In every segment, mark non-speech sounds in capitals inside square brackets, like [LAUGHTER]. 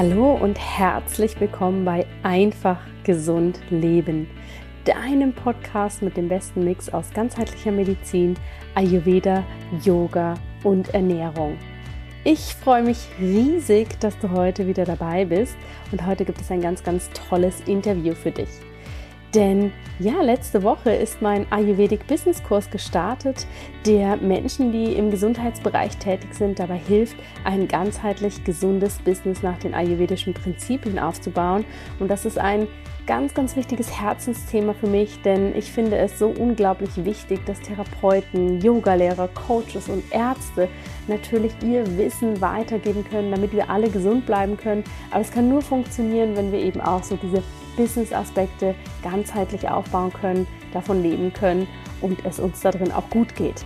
Hallo und herzlich willkommen bei Einfach Gesund Leben, deinem Podcast mit dem besten Mix aus ganzheitlicher Medizin, Ayurveda, Yoga und Ernährung. Ich freue mich riesig, dass du heute wieder dabei bist und heute gibt es ein ganz, ganz tolles Interview für dich. Denn ja, letzte Woche ist mein Ayurvedic Business Kurs gestartet, der Menschen, die im Gesundheitsbereich tätig sind, dabei hilft, ein ganzheitlich gesundes Business nach den ayurvedischen Prinzipien aufzubauen. Und das ist ein ganz, ganz wichtiges Herzensthema für mich, denn ich finde es so unglaublich wichtig, dass Therapeuten, Yogalehrer, Coaches und Ärzte natürlich ihr Wissen weitergeben können, damit wir alle gesund bleiben können. Aber es kann nur funktionieren, wenn wir eben auch so diese Business-Aspekte ganzheitlich aufbauen können, davon leben können und es uns darin auch gut geht.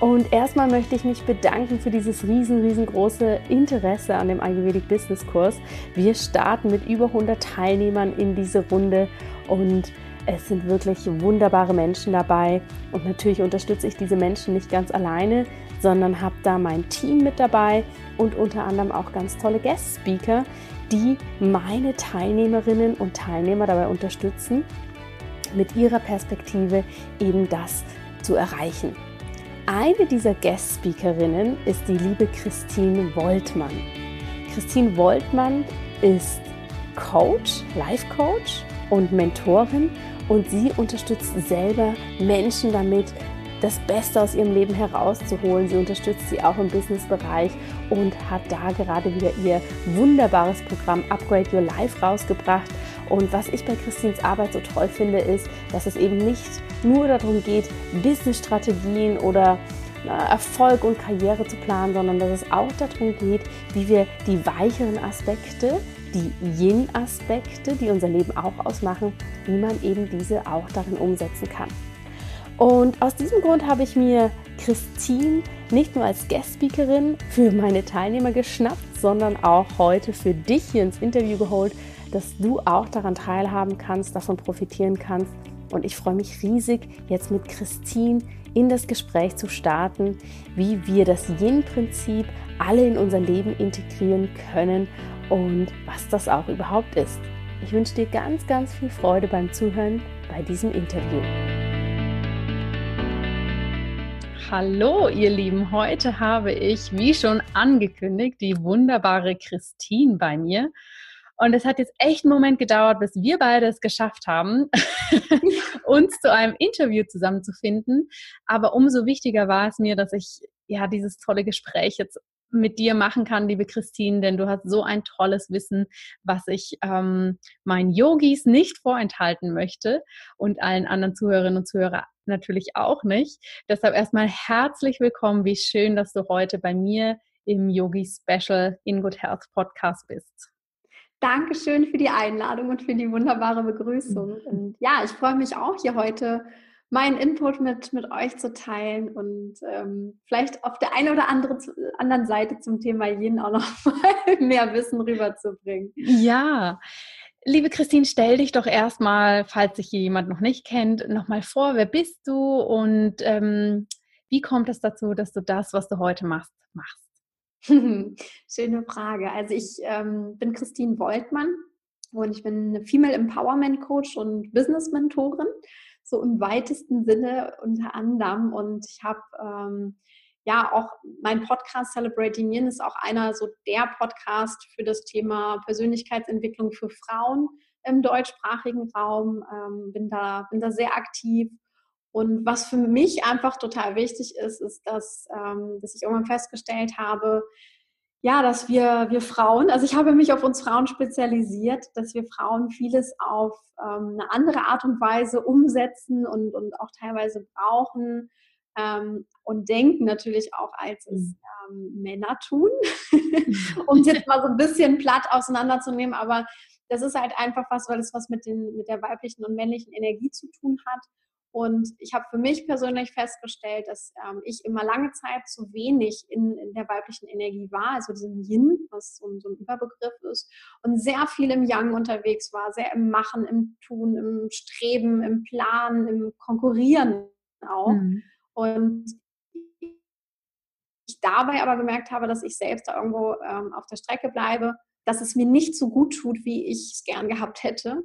Und erstmal möchte ich mich bedanken für dieses riesen, riesengroße Interesse an dem Ayurvedic Business Kurs. Wir starten mit über 100 Teilnehmern in diese Runde und es sind wirklich wunderbare Menschen dabei. Und natürlich unterstütze ich diese Menschen nicht ganz alleine, sondern habe da mein Team mit dabei und unter anderem auch ganz tolle Guest Speaker, die meine Teilnehmerinnen und Teilnehmer dabei unterstützen, mit ihrer Perspektive eben das zu erreichen. Eine dieser Guest-Speakerinnen ist die liebe Christine Woltmann. Christine Woltmann ist Coach, Life-Coach und Mentorin und sie unterstützt selber Menschen damit, das Beste aus ihrem Leben herauszuholen. Sie unterstützt sie auch im Businessbereich und hat da gerade wieder ihr wunderbares Programm Upgrade Your Life rausgebracht. Und was ich bei Christins Arbeit so toll finde, ist, dass es eben nicht nur darum geht, Businessstrategien oder Erfolg und Karriere zu planen, sondern dass es auch darum geht, wie wir die weicheren Aspekte, die Yin-Aspekte, die unser Leben auch ausmachen, wie man eben diese auch darin umsetzen kann. Und aus diesem Grund habe ich mir Christine nicht nur als Guest-Speakerin für meine Teilnehmer geschnappt, sondern auch heute für dich hier ins Interview geholt, dass du auch daran teilhaben kannst, davon profitieren kannst. Und ich freue mich riesig, jetzt mit Christine in das Gespräch zu starten, wie wir das Yin-Prinzip alle in unser Leben integrieren können und was das auch überhaupt ist. Ich wünsche dir ganz, ganz viel Freude beim Zuhören bei diesem Interview. Hallo, ihr Lieben. Heute habe ich, wie schon angekündigt, die wunderbare Christine bei mir. Und es hat jetzt echt einen Moment gedauert, bis wir beide es geschafft haben, [LAUGHS] uns zu einem Interview zusammenzufinden. Aber umso wichtiger war es mir, dass ich ja dieses tolle Gespräch jetzt mit dir machen kann, liebe Christine, denn du hast so ein tolles Wissen, was ich ähm, meinen Yogis nicht vorenthalten möchte und allen anderen Zuhörerinnen und Zuhörern natürlich auch nicht. Deshalb erstmal herzlich willkommen. Wie schön, dass du heute bei mir im Yogi Special in Good Health Podcast bist. Dankeschön für die Einladung und für die wunderbare Begrüßung. [LAUGHS] Und ja, ich freue mich auch hier heute meinen Input mit, mit euch zu teilen und ähm, vielleicht auf der einen oder andere, anderen Seite zum Thema Yin auch noch [LAUGHS] mal mehr Wissen rüberzubringen. Ja, Liebe Christine, stell dich doch erstmal, falls sich jemand noch nicht kennt, nochmal vor, wer bist du und ähm, wie kommt es dazu, dass du das, was du heute machst, machst? [LAUGHS] Schöne Frage. Also ich ähm, bin Christine Woltmann und ich bin eine Female Empowerment Coach und Business Mentorin, so im weitesten Sinne unter anderem. Und ich habe ähm, ja, auch mein Podcast Celebrating Yin ist auch einer so der Podcast für das Thema Persönlichkeitsentwicklung für Frauen im deutschsprachigen Raum. Ähm, bin, da, bin da sehr aktiv. Und was für mich einfach total wichtig ist, ist, dass, ähm, dass ich irgendwann festgestellt habe, ja, dass wir, wir Frauen, also ich habe mich auf uns Frauen spezialisiert, dass wir Frauen vieles auf ähm, eine andere Art und Weise umsetzen und, und auch teilweise brauchen, ähm, und denken natürlich auch, als es mhm. ähm, Männer tun, [LAUGHS] um es jetzt mal so ein bisschen platt auseinanderzunehmen, aber das ist halt einfach was, weil es was mit, den, mit der weiblichen und männlichen Energie zu tun hat. Und ich habe für mich persönlich festgestellt, dass ähm, ich immer lange Zeit zu wenig in, in, der weiblichen Energie war, also diesem Yin, was so, so, ein Überbegriff ist, und sehr viel im Yang unterwegs war, sehr im Machen, im Tun, im Streben, im Planen, im Konkurrieren auch. Mhm. Und ich dabei aber gemerkt habe, dass ich selbst da irgendwo ähm, auf der Strecke bleibe dass es mir nicht so gut tut, wie ich es gern gehabt hätte.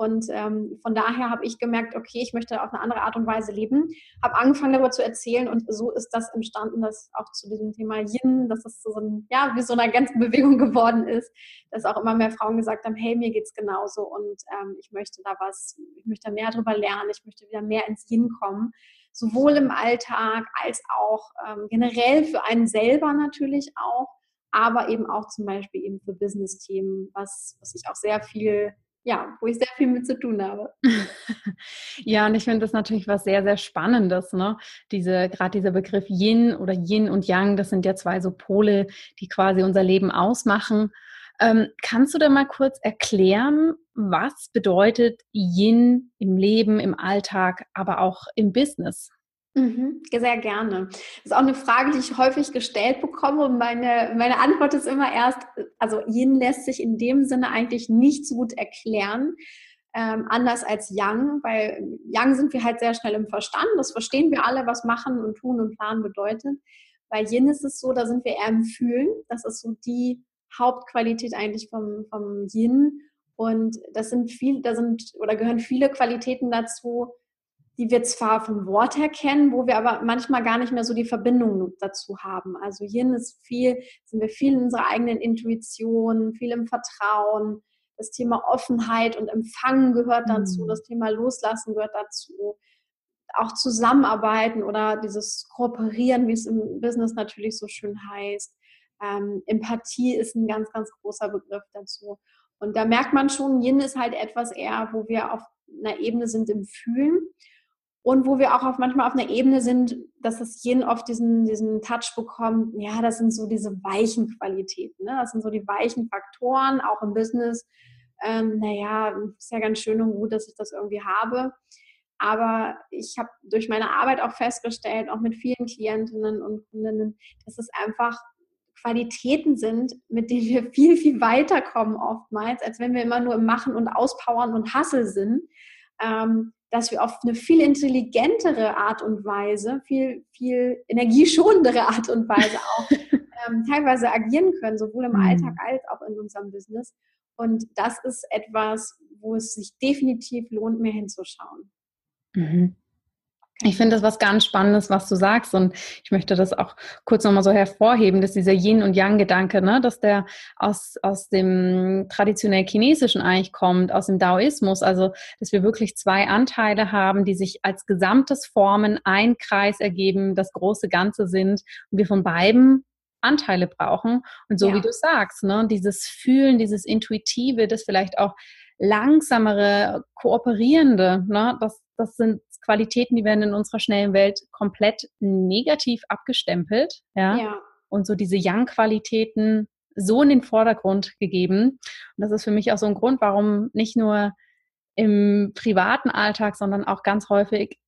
Und ähm, von daher habe ich gemerkt, okay, ich möchte auf eine andere Art und Weise leben. Habe angefangen darüber zu erzählen und so ist das entstanden, dass auch zu diesem Thema Yin, dass es so ein, ja, wie so eine ganze Bewegung [LAUGHS] geworden ist, dass auch immer mehr Frauen gesagt haben, hey, mir geht es genauso und ähm, ich möchte da was, ich möchte mehr darüber lernen, ich möchte wieder mehr ins Yin kommen, sowohl im Alltag als auch ähm, generell für einen selber natürlich auch, aber eben auch zum Beispiel eben für Business-Themen, was, was ich auch sehr viel ja, wo ich sehr viel mit zu tun habe. [LAUGHS] ja, und ich finde das natürlich was sehr, sehr Spannendes, ne? Diese, gerade dieser Begriff Yin oder Yin und Yang, das sind ja zwei so Pole, die quasi unser Leben ausmachen. Ähm, kannst du da mal kurz erklären, was bedeutet Yin im Leben, im Alltag, aber auch im Business? Mhm, sehr gerne. Das ist auch eine Frage, die ich häufig gestellt bekomme und meine, meine Antwort ist immer erst, also Yin lässt sich in dem Sinne eigentlich nicht so gut erklären, ähm, anders als Yang, weil Yang sind wir halt sehr schnell im Verstand, das verstehen wir alle, was machen und tun und planen bedeutet. Bei Yin ist es so, da sind wir eher im Fühlen, das ist so die Hauptqualität eigentlich vom, vom Yin und das sind viel, da sind oder gehören viele Qualitäten dazu, die wir zwar vom Wort her kennen, wo wir aber manchmal gar nicht mehr so die Verbindung dazu haben. Also Yin ist viel, sind wir viel in unserer eigenen Intuition, viel im Vertrauen. Das Thema Offenheit und Empfangen gehört dazu, mhm. das Thema Loslassen gehört dazu. Auch Zusammenarbeiten oder dieses Kooperieren, wie es im Business natürlich so schön heißt. Ähm, Empathie ist ein ganz, ganz großer Begriff dazu. Und da merkt man schon, Yin ist halt etwas eher, wo wir auf einer Ebene sind im Fühlen und wo wir auch auf, manchmal auf einer Ebene sind, dass das Yin oft diesen, diesen Touch bekommt, ja, das sind so diese weichen Qualitäten, ne? das sind so die weichen Faktoren, auch im Business. Ähm, naja, ist ja ganz schön und gut, dass ich das irgendwie habe. Aber ich habe durch meine Arbeit auch festgestellt, auch mit vielen Klientinnen und Kundinnen, dass es einfach Qualitäten sind, mit denen wir viel, viel weiterkommen oftmals, als wenn wir immer nur im Machen und Auspowern und Hassel sind. Ähm, dass wir auf eine viel intelligentere Art und Weise, viel, viel energieschonendere Art und Weise [LAUGHS] auch ähm, teilweise agieren können, sowohl im mhm. Alltag als auch in unserem Business. Und das ist etwas, wo es sich definitiv lohnt, mehr hinzuschauen. Mhm. Ich finde das was ganz Spannendes, was du sagst. Und ich möchte das auch kurz nochmal so hervorheben, dass dieser Yin- und Yang-Gedanke, ne, dass der aus, aus dem traditionell Chinesischen eigentlich kommt, aus dem Daoismus. Also, dass wir wirklich zwei Anteile haben, die sich als gesamtes formen, ein Kreis ergeben, das große Ganze sind und wir von beiden Anteile brauchen. Und so ja. wie du sagst, ne, dieses Fühlen, dieses Intuitive, das vielleicht auch langsamere, kooperierende, ne, das, das sind Qualitäten, die werden in unserer schnellen Welt komplett negativ abgestempelt. Ja. ja. Und so diese Young-Qualitäten so in den Vordergrund gegeben. Und das ist für mich auch so ein Grund, warum nicht nur im privaten Alltag, sondern auch ganz häufig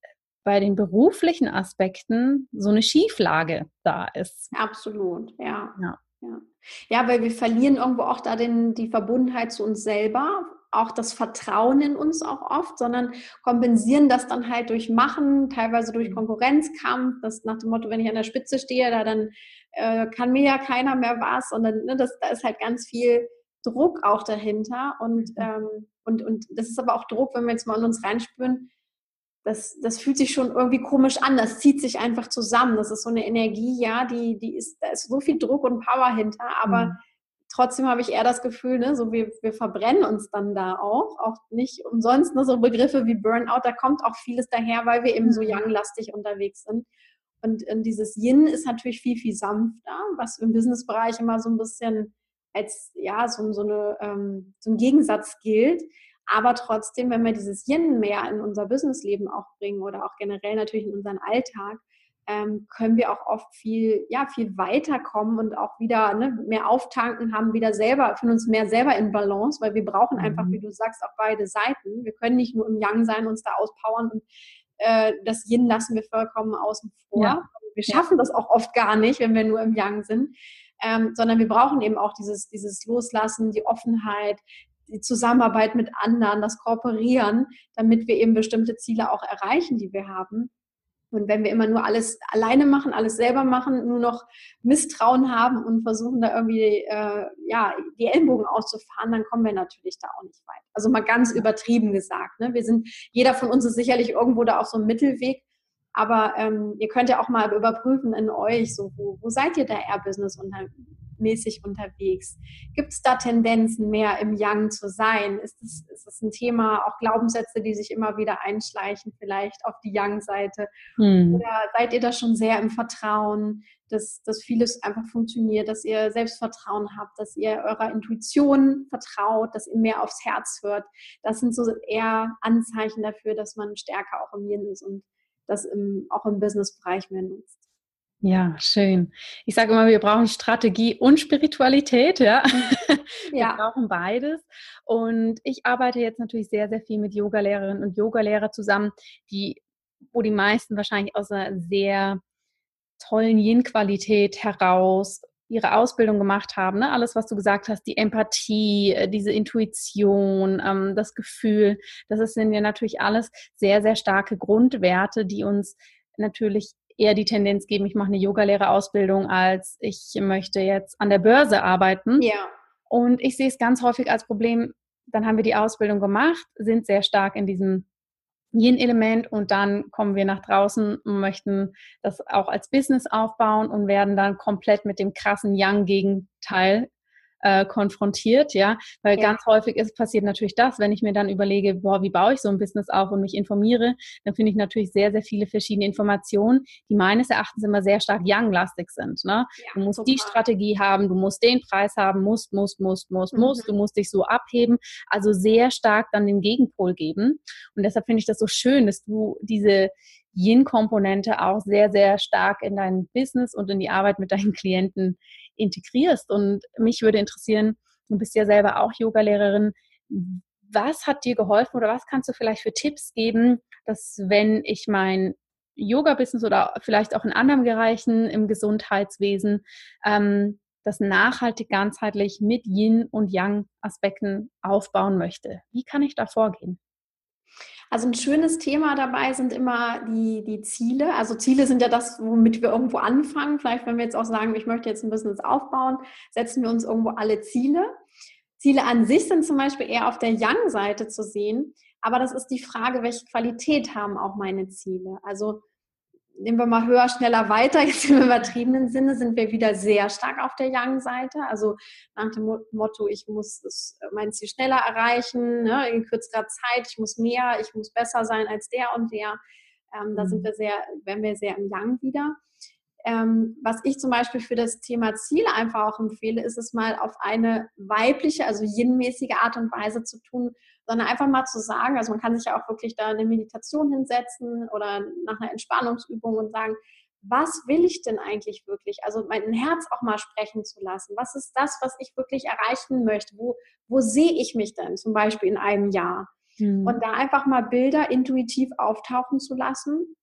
bei den beruflichen Aspekten so eine Schieflage da ist. Absolut, ja. ja. Ja. ja, weil wir verlieren irgendwo auch da den, die Verbundenheit zu uns selber, auch das Vertrauen in uns auch oft, sondern kompensieren das dann halt durch Machen, teilweise durch mhm. Konkurrenzkampf, das nach dem Motto, wenn ich an der Spitze stehe, da dann äh, kann mir ja keiner mehr was, sondern ne, das, da ist halt ganz viel Druck auch dahinter und, mhm. ähm, und, und das ist aber auch Druck, wenn wir jetzt mal in uns reinspüren, das, das fühlt sich schon irgendwie komisch an, das zieht sich einfach zusammen, das ist so eine Energie, ja, die, die ist, da ist so viel Druck und Power hinter, aber mhm trotzdem habe ich eher das Gefühl, ne, so wir, wir verbrennen uns dann da auch. Auch nicht umsonst, ne, so Begriffe wie Burnout, da kommt auch vieles daher, weil wir eben so mhm. young-lastig unterwegs sind. Und, und dieses Yin ist natürlich viel, viel sanfter, was im Businessbereich immer so ein bisschen als ja, so, so, eine, ähm, so ein Gegensatz gilt. Aber trotzdem, wenn wir dieses Yin mehr in unser Businessleben auch bringen oder auch generell natürlich in unseren Alltag, ähm, können wir auch oft viel, ja, viel weiterkommen und auch wieder ne, mehr auftanken, haben wieder selber, für uns mehr selber in Balance, weil wir brauchen einfach, mhm. wie du sagst, auch beide Seiten. Wir können nicht nur im Yang sein, uns da auspowern und äh, das Yin lassen wir vollkommen außen vor. Ja. Wir schaffen das auch oft gar nicht, wenn wir nur im Yang sind. Ähm, sondern wir brauchen eben auch dieses, dieses Loslassen, die Offenheit, die Zusammenarbeit mit anderen, das Kooperieren, damit wir eben bestimmte Ziele auch erreichen, die wir haben. Und wenn wir immer nur alles alleine machen, alles selber machen, nur noch Misstrauen haben und versuchen da irgendwie äh, ja, die Ellenbogen auszufahren, dann kommen wir natürlich da auch nicht weit. Also mal ganz übertrieben gesagt. Ne? Wir sind, jeder von uns ist sicherlich irgendwo da auf so einem Mittelweg. Aber ähm, ihr könnt ja auch mal überprüfen in euch, so wo, wo seid ihr da eher Business unter, mäßig unterwegs? Gibt es da Tendenzen, mehr im Yang zu sein? Ist das, ist das ein Thema, auch Glaubenssätze, die sich immer wieder einschleichen, vielleicht auf die Yang-Seite? Hm. Oder seid ihr da schon sehr im Vertrauen, dass, dass vieles einfach funktioniert, dass ihr Selbstvertrauen habt, dass ihr eurer Intuition vertraut, dass ihr mehr aufs Herz hört? Das sind so eher Anzeichen dafür, dass man stärker auch im Yin ist und das im, auch im Business-Bereich mehr nutzt. Ja, schön. Ich sage immer, wir brauchen Strategie und Spiritualität, ja. [LAUGHS] Wir ja. brauchen beides. Und ich arbeite jetzt natürlich sehr, sehr viel mit Yogalehrerinnen und Yogalehrer zusammen, die, wo die meisten wahrscheinlich aus einer sehr tollen Yin-Qualität heraus ihre Ausbildung gemacht haben. Ne? Alles, was du gesagt hast, die Empathie, äh, diese Intuition, ähm, das Gefühl, das sind ja natürlich alles sehr, sehr starke Grundwerte, die uns natürlich eher die Tendenz geben, ich mache eine Yogalehrerausbildung, als ich möchte jetzt an der Börse arbeiten. Ja. Und ich sehe es ganz häufig als Problem, dann haben wir die Ausbildung gemacht, sind sehr stark in diesem Yin-Element und dann kommen wir nach draußen und möchten das auch als Business aufbauen und werden dann komplett mit dem krassen Yang-Gegenteil äh, konfrontiert, ja, weil ja. ganz häufig ist passiert natürlich das, wenn ich mir dann überlege, boah, wie baue ich so ein Business auf und mich informiere, dann finde ich natürlich sehr, sehr viele verschiedene Informationen, die meines Erachtens immer sehr stark Young-lastig sind. Ne? Ja, du musst total. die Strategie haben, du musst den Preis haben, musst, musst, musst, musst, mhm. musst, du musst dich so abheben, also sehr stark dann den Gegenpol geben. Und deshalb finde ich das so schön, dass du diese Yin-Komponente auch sehr, sehr stark in dein Business und in die Arbeit mit deinen Klienten integrierst. Und mich würde interessieren, du bist ja selber auch Yogalehrerin, was hat dir geholfen oder was kannst du vielleicht für Tipps geben, dass wenn ich mein Yoga-Business oder vielleicht auch in anderen Bereichen im Gesundheitswesen ähm, das nachhaltig ganzheitlich mit Yin und Yang-Aspekten aufbauen möchte. Wie kann ich da vorgehen? Also ein schönes Thema dabei sind immer die, die Ziele. Also Ziele sind ja das, womit wir irgendwo anfangen. Vielleicht, wenn wir jetzt auch sagen, ich möchte jetzt ein Business aufbauen, setzen wir uns irgendwo alle Ziele. Ziele an sich sind zum Beispiel eher auf der Young-Seite zu sehen. Aber das ist die Frage, welche Qualität haben auch meine Ziele? Also nehmen wir mal höher, schneller, weiter. [LAUGHS] Jetzt im übertriebenen Sinne sind wir wieder sehr stark auf der Young-Seite. Also nach dem Motto, ich muss mein Ziel schneller erreichen, ne, in kürzerer Zeit, ich muss mehr, ich muss besser sein als der und der. Ähm, da sind mhm. wir sehr, werden wir sehr im Young wieder. Ähm, was ich zum Beispiel für das Thema Ziele einfach auch empfehle, ist es mal auf eine weibliche, also yin-mäßige Art und Weise zu tun, sondern einfach mal zu sagen, also man kann sich ja auch wirklich da eine Meditation hinsetzen oder nach einer Entspannungsübung und sagen, was will ich denn eigentlich wirklich? Also mein Herz auch mal sprechen zu lassen. Was ist das, was ich wirklich erreichen möchte? Wo, wo sehe ich mich denn zum Beispiel in einem Jahr? Mhm. Und da einfach mal Bilder intuitiv auftauchen zu lassen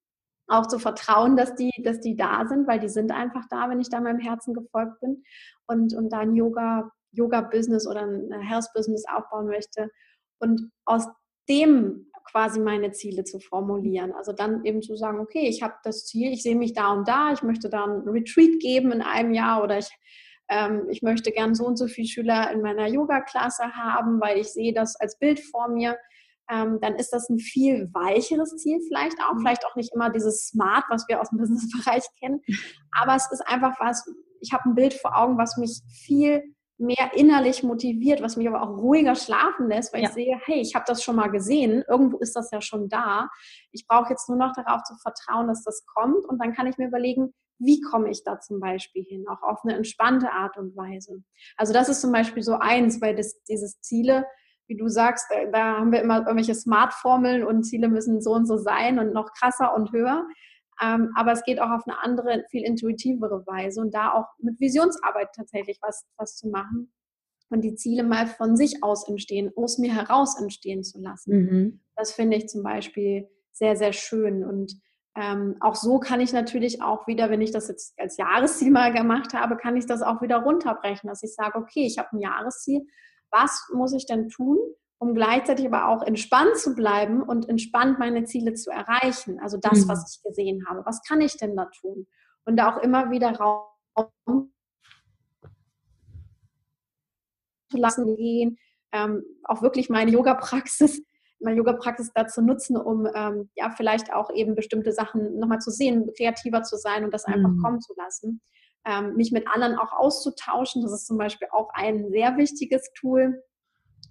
auch zu vertrauen, dass die, dass die da sind, weil die sind einfach da, wenn ich da meinem Herzen gefolgt bin und, und da ein Yoga, Yoga-Business oder ein Health-Business aufbauen möchte und aus dem quasi meine Ziele zu formulieren. Also dann eben zu sagen, okay, ich habe das Ziel, ich sehe mich da und da, ich möchte da ein Retreat geben in einem Jahr oder ich, ähm, ich möchte gern so und so viele Schüler in meiner Yoga-Klasse haben, weil ich sehe das als Bild vor mir ähm, dann ist das ein viel weicheres Ziel vielleicht auch. Mhm. Vielleicht auch nicht immer dieses Smart, was wir aus dem [LAUGHS] Businessbereich kennen. Aber es ist einfach was, ich habe ein Bild vor Augen, was mich viel mehr innerlich motiviert, was mich aber auch ruhiger schlafen lässt, weil ja. ich sehe, hey, ich habe das schon mal gesehen, irgendwo ist das ja schon da. Ich brauche jetzt nur noch darauf zu vertrauen, dass das kommt und dann kann ich mir überlegen, wie komme ich da zum Beispiel hin, auch auf eine entspannte Art und Weise. Also das ist zum Beispiel so eins, weil das, dieses Ziele wie du sagst, da haben wir immer irgendwelche Smart-Formeln und Ziele müssen so und so sein und noch krasser und höher. Ähm, aber es geht auch auf eine andere, viel intuitivere Weise und da auch mit Visionsarbeit tatsächlich was, was zu machen und die Ziele mal von sich aus entstehen, aus mir heraus entstehen zu lassen. Mhm. Das finde ich zum Beispiel sehr, sehr schön und ähm, auch so kann ich natürlich auch wieder, wenn ich das jetzt als Jahresziel mal gemacht habe, kann ich das auch wieder runterbrechen, dass ich sage, okay, ich habe ein Jahresziel was muss ich denn tun, um gleichzeitig aber auch entspannt zu bleiben und entspannt meine Ziele zu erreichen. Also das, mhm. was ich gesehen habe. Was kann ich denn da tun? Und da auch immer wieder Raum zu lassen gehen, ähm, auch wirklich meine Yoga-Praxis, meine Yoga-Praxis dazu nutzen, um ähm, ja vielleicht auch eben bestimmte Sachen nochmal zu sehen, kreativer zu sein und das einfach mhm. kommen zu lassen. Ähm, mich mit anderen auch auszutauschen, das ist zum Beispiel auch ein sehr wichtiges Tool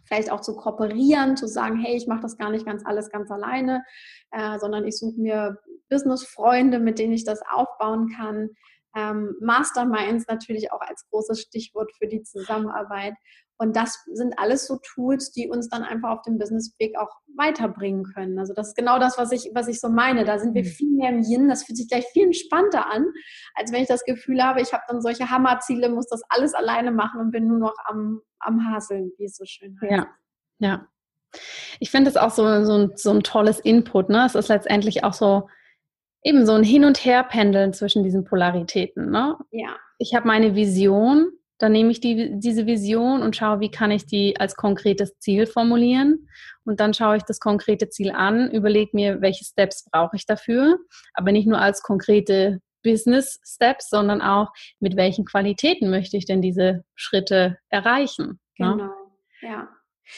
vielleicht auch zu kooperieren, zu sagen, hey, ich mache das gar nicht ganz alles ganz alleine, äh, sondern ich suche mir Business-Freunde, mit denen ich das aufbauen kann. Ähm, Masterminds natürlich auch als großes Stichwort für die Zusammenarbeit. Und das sind alles so Tools, die uns dann einfach auf dem Businessweg auch weiterbringen können. Also das ist genau das, was ich, was ich so meine. Da sind wir mhm. viel mehr im Yin. Das fühlt sich gleich viel entspannter an, als wenn ich das Gefühl habe, ich habe dann solche Hammerziele, muss das alles alleine machen und bin nur noch am, am Haseln, wie es so schön heißt. Ja, ja. Ich finde es auch so, so, ein, so ein tolles Input. Ne? Es ist letztendlich auch so eben so ein Hin- und Her-Pendeln zwischen diesen Polaritäten. Ne? Ja. Ich habe meine Vision dann nehme ich die, diese Vision und schaue, wie kann ich die als konkretes Ziel formulieren. Und dann schaue ich das konkrete Ziel an, überlege mir, welche Steps brauche ich dafür, aber nicht nur als konkrete Business Steps, sondern auch, mit welchen Qualitäten möchte ich denn diese Schritte erreichen. Ne? Genau, ja.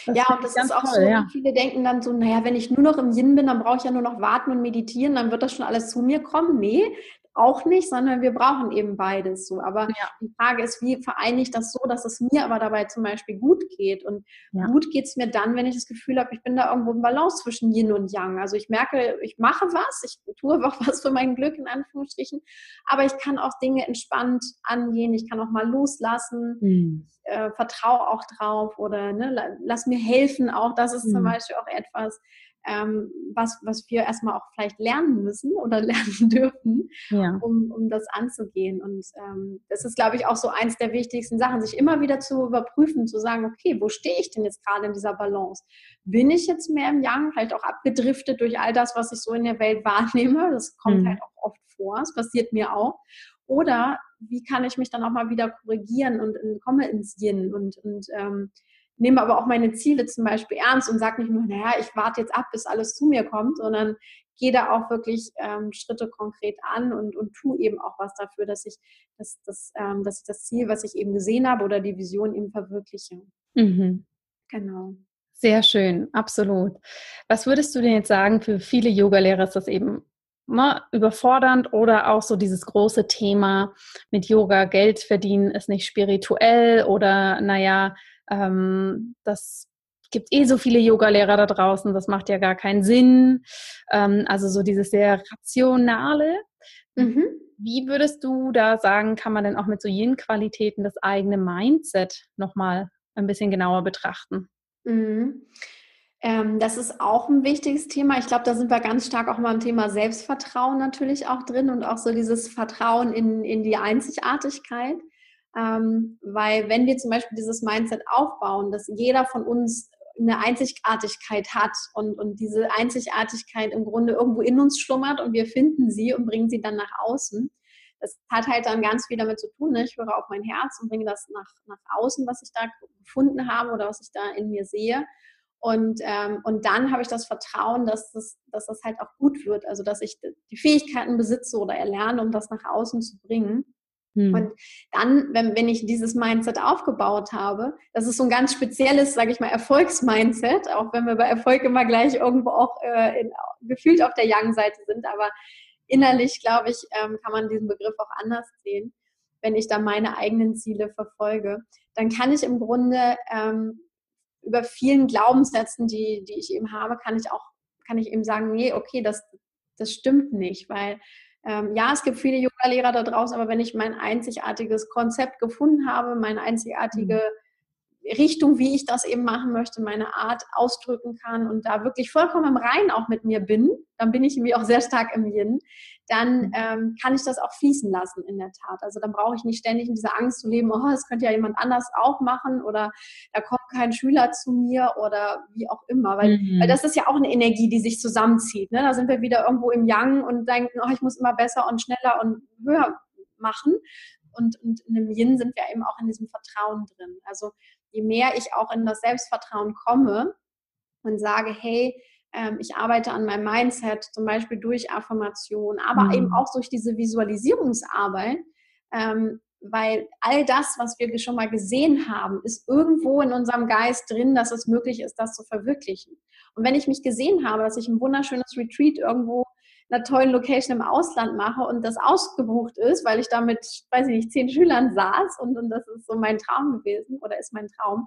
Das ja, und das ist auch toll, so, ja. viele denken dann so, naja, wenn ich nur noch im Yin bin, dann brauche ich ja nur noch warten und meditieren, dann wird das schon alles zu mir kommen. Nee, auch nicht, sondern wir brauchen eben beides so. Aber ja. die Frage ist, wie vereine ich das so, dass es mir aber dabei zum Beispiel gut geht? Und ja. gut geht es mir dann, wenn ich das Gefühl habe, ich bin da irgendwo im Balance zwischen Yin und Yang. Also ich merke, ich mache was, ich tue auch [LAUGHS] was für mein Glück in Anführungsstrichen, aber ich kann auch Dinge entspannt angehen, ich kann auch mal loslassen, mhm. äh, vertraue auch drauf oder ne, lass mir helfen auch. Das ist mhm. zum Beispiel auch etwas, ähm, was, was wir erstmal auch vielleicht lernen müssen oder [LAUGHS] lernen dürfen, ja. um, um das anzugehen. Und ähm, das ist, glaube ich, auch so eins der wichtigsten Sachen, sich immer wieder zu überprüfen, zu sagen, okay, wo stehe ich denn jetzt gerade in dieser Balance? Bin ich jetzt mehr im Yang, vielleicht auch abgedriftet durch all das, was ich so in der Welt [LAUGHS] wahrnehme? Das kommt mhm. halt auch oft vor, es passiert mir auch. Oder wie kann ich mich dann auch mal wieder korrigieren und, und komme ins Yin und, und ähm, nehme aber auch meine Ziele zum Beispiel ernst und sage nicht nur, naja, ich warte jetzt ab, bis alles zu mir kommt, sondern gehe da auch wirklich ähm, Schritte konkret an und, und tue eben auch was dafür, dass ich, dass, dass, ähm, dass ich das Ziel, was ich eben gesehen habe oder die Vision eben verwirkliche. Mhm. Genau. Sehr schön, absolut. Was würdest du denn jetzt sagen, für viele Yogalehrer ist das eben ne, überfordernd oder auch so dieses große Thema mit Yoga, Geld verdienen ist nicht spirituell oder naja, ähm, das gibt eh so viele Yoga-Lehrer da draußen, das macht ja gar keinen Sinn. Ähm, also so dieses sehr rationale. Mhm. Wie würdest du da sagen, kann man denn auch mit so Yin-Qualitäten das eigene Mindset nochmal ein bisschen genauer betrachten? Mhm. Ähm, das ist auch ein wichtiges Thema. Ich glaube, da sind wir ganz stark auch mal im Thema Selbstvertrauen natürlich auch drin und auch so dieses Vertrauen in, in die Einzigartigkeit. Ähm, weil wenn wir zum Beispiel dieses Mindset aufbauen, dass jeder von uns eine Einzigartigkeit hat und, und diese Einzigartigkeit im Grunde irgendwo in uns schlummert und wir finden sie und bringen sie dann nach außen. Das hat halt dann ganz viel damit zu tun. Ne? Ich höre auf mein Herz und bringe das nach, nach außen, was ich da gefunden habe oder was ich da in mir sehe. Und, ähm, und dann habe ich das Vertrauen, dass das, dass das halt auch gut wird. Also dass ich die Fähigkeiten besitze oder erlerne, um das nach außen zu bringen. Hm. Und dann, wenn, wenn ich dieses Mindset aufgebaut habe, das ist so ein ganz spezielles, sage ich mal, Erfolgsmindset, auch wenn wir bei Erfolg immer gleich irgendwo auch äh, in, gefühlt auf der Young-Seite sind, aber innerlich, glaube ich, ähm, kann man diesen Begriff auch anders sehen. Wenn ich da meine eigenen Ziele verfolge, dann kann ich im Grunde ähm, über vielen Glaubenssätzen, die, die ich eben habe, kann ich auch, kann ich eben sagen, nee, okay, das, das stimmt nicht, weil ähm, ja, es gibt viele Yoga-Lehrer da draußen, aber wenn ich mein einzigartiges Konzept gefunden habe, meine einzigartige. Richtung, wie ich das eben machen möchte, meine Art ausdrücken kann und da wirklich vollkommen im Rein auch mit mir bin, dann bin ich irgendwie auch sehr stark im Yin, dann mhm. ähm, kann ich das auch fließen lassen in der Tat. Also dann brauche ich nicht ständig in dieser Angst zu leben, oh, das könnte ja jemand anders auch machen oder da kommt kein Schüler zu mir oder wie auch immer, weil, mhm. weil das ist ja auch eine Energie, die sich zusammenzieht. Ne? Da sind wir wieder irgendwo im Yang und denken, oh, ich muss immer besser und schneller und höher machen. Und, und in dem Yin sind wir eben auch in diesem Vertrauen drin. Also je mehr ich auch in das Selbstvertrauen komme, und sage, hey, ich arbeite an meinem Mindset, zum Beispiel durch Affirmation, aber mhm. eben auch durch diese Visualisierungsarbeit, ähm, weil all das, was wir schon mal gesehen haben, ist irgendwo in unserem Geist drin, dass es möglich ist, das zu verwirklichen. Und wenn ich mich gesehen habe, dass ich ein wunderschönes Retreat irgendwo in einer tollen Location im Ausland mache und das ausgebucht ist, weil ich da mit, weiß ich nicht, zehn Schülern saß und, und das ist so mein Traum gewesen oder ist mein Traum,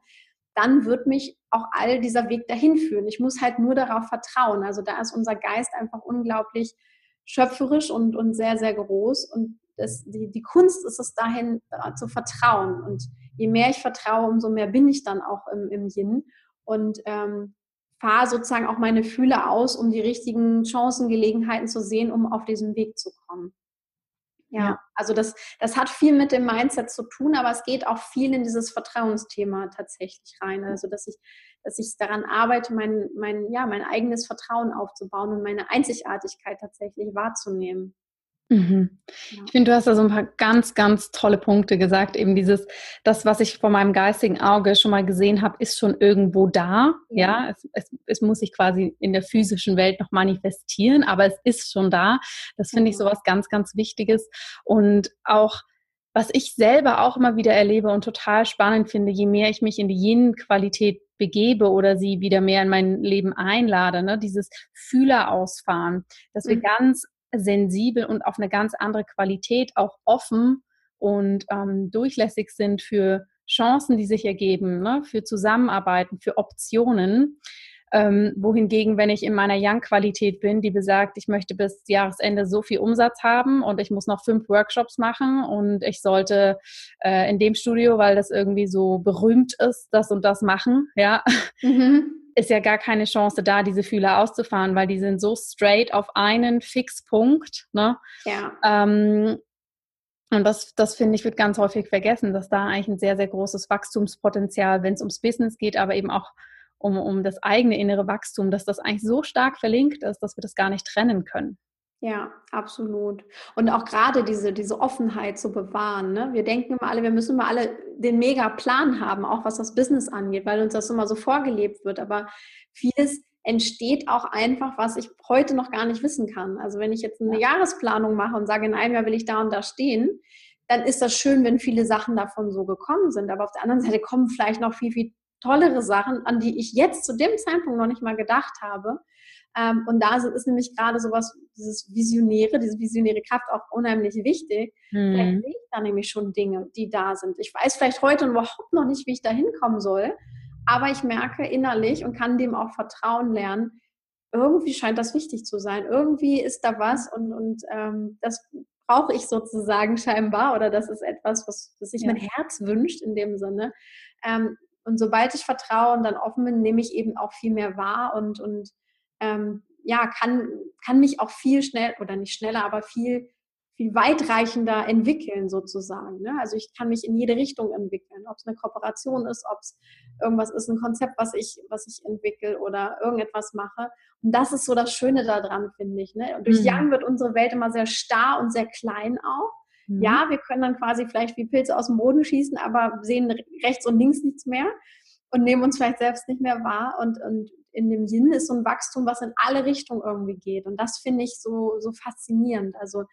dann wird mich auch all dieser Weg dahin führen. Ich muss halt nur darauf vertrauen. Also da ist unser Geist einfach unglaublich schöpferisch und, und sehr, sehr groß. Und das, die, die Kunst ist es dahin äh, zu vertrauen. Und je mehr ich vertraue, umso mehr bin ich dann auch im, im Yin. Und ähm, fahre sozusagen auch meine Fühle aus, um die richtigen Chancen, Gelegenheiten zu sehen, um auf diesem Weg zu kommen. Ja, also das, das hat viel mit dem Mindset zu tun, aber es geht auch viel in dieses Vertrauensthema tatsächlich rein. Also dass ich, dass ich daran arbeite, mein, mein, ja, mein eigenes Vertrauen aufzubauen und meine Einzigartigkeit tatsächlich wahrzunehmen. Mhm. Ich finde, du hast da so ein paar ganz, ganz tolle Punkte gesagt. Eben dieses, das, was ich vor meinem geistigen Auge schon mal gesehen habe, ist schon irgendwo da. Ja, es, es, es, muss sich quasi in der physischen Welt noch manifestieren, aber es ist schon da. Das finde ich so was ganz, ganz Wichtiges. Und auch, was ich selber auch immer wieder erlebe und total spannend finde, je mehr ich mich in die Yin-Qualität begebe oder sie wieder mehr in mein Leben einlade, ne? dieses Fühler ausfahren, dass wir mhm. ganz sensibel und auf eine ganz andere Qualität auch offen und ähm, durchlässig sind für Chancen, die sich ergeben, ne, für Zusammenarbeiten, für Optionen. Ähm, wohingegen, wenn ich in meiner Young-Qualität bin, die besagt, ich möchte bis Jahresende so viel Umsatz haben und ich muss noch fünf Workshops machen und ich sollte äh, in dem Studio, weil das irgendwie so berühmt ist, das und das machen, ja. Mhm ist ja gar keine Chance da, diese Fühler auszufahren, weil die sind so straight auf einen Fixpunkt. Ne? Ja. Ähm, und das, das finde ich, wird ganz häufig vergessen, dass da eigentlich ein sehr, sehr großes Wachstumspotenzial, wenn es ums Business geht, aber eben auch um, um das eigene innere Wachstum, dass das eigentlich so stark verlinkt ist, dass wir das gar nicht trennen können. Ja, absolut. Und auch gerade diese, diese Offenheit zu bewahren. Ne? Wir denken immer alle, wir müssen immer alle den Mega-Plan haben, auch was das Business angeht, weil uns das immer so vorgelebt wird. Aber vieles entsteht auch einfach, was ich heute noch gar nicht wissen kann. Also wenn ich jetzt eine ja. Jahresplanung mache und sage, in einem Jahr will ich da und da stehen, dann ist das schön, wenn viele Sachen davon so gekommen sind. Aber auf der anderen Seite kommen vielleicht noch viel, viel tollere Sachen, an die ich jetzt zu dem Zeitpunkt noch nicht mal gedacht habe. Ähm, und da ist nämlich gerade sowas, dieses Visionäre, diese visionäre Kraft auch unheimlich wichtig. Mhm. Vielleicht sehe ich da nämlich schon Dinge, die da sind. Ich weiß vielleicht heute überhaupt noch nicht, wie ich da hinkommen soll, aber ich merke innerlich und kann dem auch Vertrauen lernen, irgendwie scheint das wichtig zu sein. Irgendwie ist da was und, und ähm, das brauche ich sozusagen scheinbar oder das ist etwas, was, was sich ja. mein Herz wünscht in dem Sinne. Ähm, und sobald ich vertraue und dann offen bin, nehme ich eben auch viel mehr wahr und, und ähm, ja, kann, kann mich auch viel schnell oder nicht schneller, aber viel, viel weitreichender entwickeln sozusagen. Ne? Also ich kann mich in jede Richtung entwickeln, ob es eine Kooperation ist, ob es irgendwas ist, ein Konzept, was ich, was ich entwickle oder irgendetwas mache. Und das ist so das Schöne daran, finde ich. Ne? Und durch mhm. Young wird unsere Welt immer sehr starr und sehr klein auch. Mhm. Ja, wir können dann quasi vielleicht wie Pilze aus dem Boden schießen, aber sehen rechts und links nichts mehr und nehmen uns vielleicht selbst nicht mehr wahr. Und, und in dem Yin ist so ein Wachstum, was in alle Richtungen irgendwie geht. Und das finde ich so, so faszinierend. Also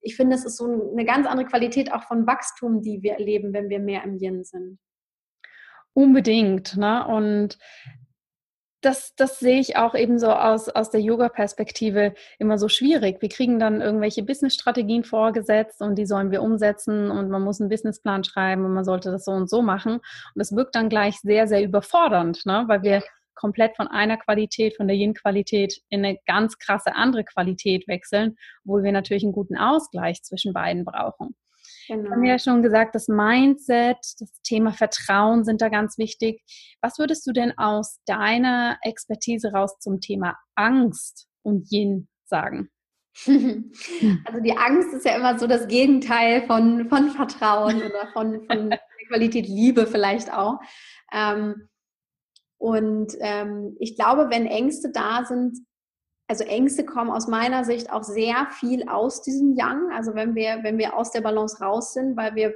ich finde, es ist so eine ganz andere Qualität auch von Wachstum, die wir erleben, wenn wir mehr im Yin sind. Unbedingt. Ne? Und das, das sehe ich auch eben so aus, aus der Yoga-Perspektive immer so schwierig. Wir kriegen dann irgendwelche Business-Strategien vorgesetzt und die sollen wir umsetzen und man muss einen Businessplan schreiben und man sollte das so und so machen. Und das wirkt dann gleich sehr, sehr überfordernd, ne? weil wir komplett von einer Qualität, von der Yin-Qualität in eine ganz krasse andere Qualität wechseln, wo wir natürlich einen guten Ausgleich zwischen beiden brauchen. Genau. Wir haben ja schon gesagt, das Mindset, das Thema Vertrauen sind da ganz wichtig. Was würdest du denn aus deiner Expertise raus zum Thema Angst und Yin sagen? [LAUGHS] Also die Angst ist ja immer so das Gegenteil von, von Vertrauen oder von, von [LAUGHS] der Qualität Liebe vielleicht auch. Ähm, und ähm, ich glaube, wenn Ängste da sind, also Ängste kommen aus meiner Sicht auch sehr viel aus diesem Yang. Also wenn wir, wenn wir aus der Balance raus sind, weil wir